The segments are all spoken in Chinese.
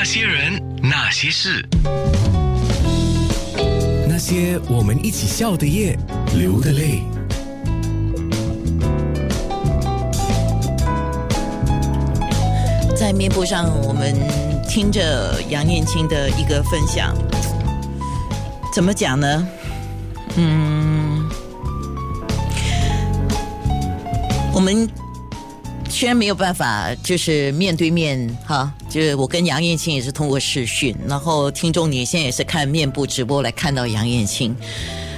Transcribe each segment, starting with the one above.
那些人，那些事，那些我们一起笑的夜，流的泪。在面部上，我们听着杨念青的一个分享，怎么讲呢？嗯，我们虽然没有办法，就是面对面哈，就是我跟杨燕青也是通过视讯，然后听众你现在也是看面部直播来看到杨燕青。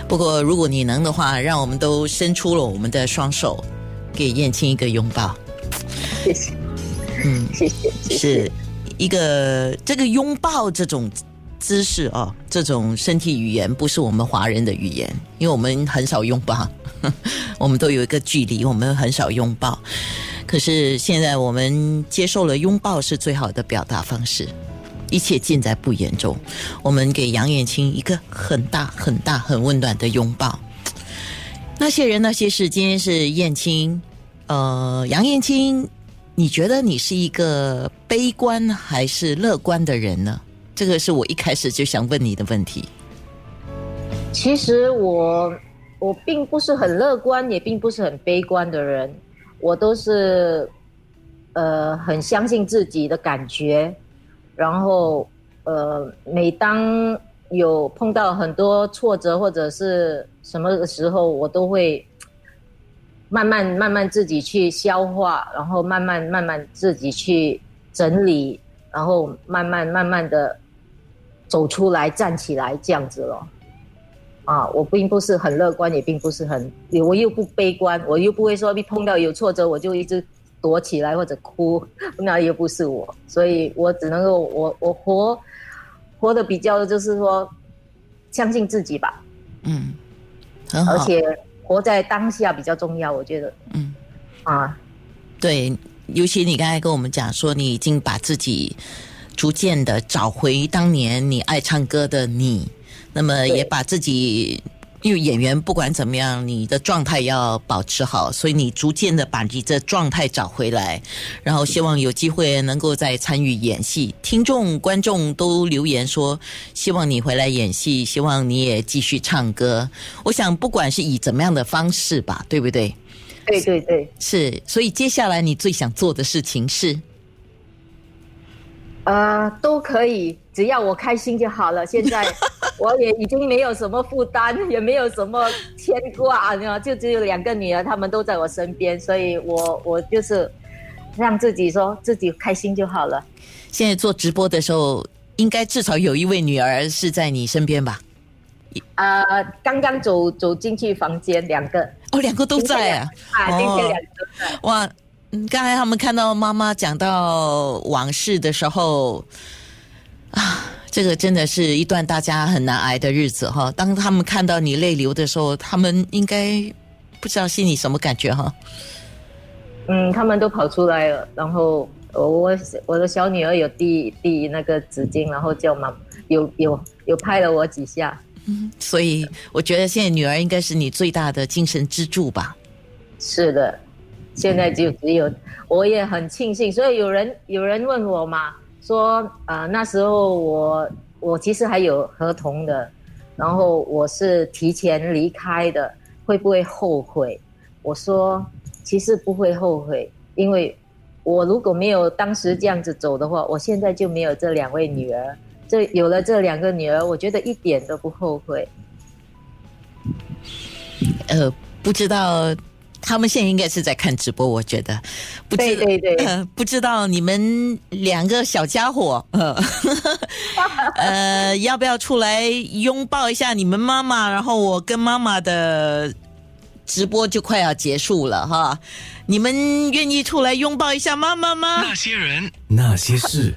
不过如果你能的话，让我们都伸出了我们的双手，给燕青一个拥抱。谢谢，嗯，谢谢是一个这个拥抱这种姿势哦，这种身体语言不是我们华人的语言，因为我们很少拥抱，我们都有一个距离，我们很少拥抱。可是现在我们接受了拥抱是最好的表达方式，一切尽在不言中。我们给杨燕青一个很大很大很温暖的拥抱。那些人那些事，今天是燕青，呃，杨燕青，你觉得你是一个悲观还是乐观的人呢？这个是我一开始就想问你的问题。其实我我并不是很乐观，也并不是很悲观的人，我都是呃很相信自己的感觉，然后呃每当有碰到很多挫折或者是什么的时候，我都会慢慢慢慢自己去消化，然后慢慢慢慢自己去整理，然后慢慢慢慢的走出来，站起来这样子咯。啊，我并不是很乐观，也并不是很，我又不悲观，我又不会说一碰到有挫折我就一直躲起来或者哭，那又不是我，所以我只能够我我活活的比较就是说相信自己吧，嗯，很好。而且活在当下比较重要，我觉得嗯，啊，对，尤其你刚才跟我们讲说，你已经把自己逐渐的找回当年你爱唱歌的你，那么也把自己。因为演员不管怎么样，你的状态要保持好，所以你逐渐的把你的状态找回来，然后希望有机会能够再参与演戏。听众、观众都留言说，希望你回来演戏，希望你也继续唱歌。我想，不管是以怎么样的方式吧，对不对？对对对，是，所以接下来你最想做的事情是，呃，都可以，只要我开心就好了。现在 我也已经没有什么负担，也没有什么牵挂，就只有两个女儿，她们都在我身边，所以我我就是让自己说自己开心就好了。现在做直播的时候，应该至少有一位女儿是在你身边吧？呃，刚刚走走进去房间，两个哦，两个都在啊！啊，今天哦两个都在。哇，嗯刚才他们看到妈妈讲到往事的时候，啊，这个真的是一段大家很难挨的日子哈。当他们看到你泪流的时候，他们应该不知道心里什么感觉哈。嗯，他们都跑出来了，然后我我我的小女儿有递递那个纸巾，然后叫妈有有有拍了我几下。所以我觉得现在女儿应该是你最大的精神支柱吧。是的，现在就只有我也很庆幸，所以有人有人问我嘛，说呃那时候我我其实还有合同的，然后我是提前离开的，会不会后悔？我说其实不会后悔，因为我如果没有当时这样子走的话，我现在就没有这两位女儿。这有了这两个女儿，我觉得一点都不后悔。呃，不知道他们现在应该是在看直播，我觉得不知对对对呃，不知道你们两个小家伙，呃，呃，要不要出来拥抱一下你们妈妈？然后我跟妈妈的直播就快要结束了哈，你们愿意出来拥抱一下妈妈吗？那些人，那些事。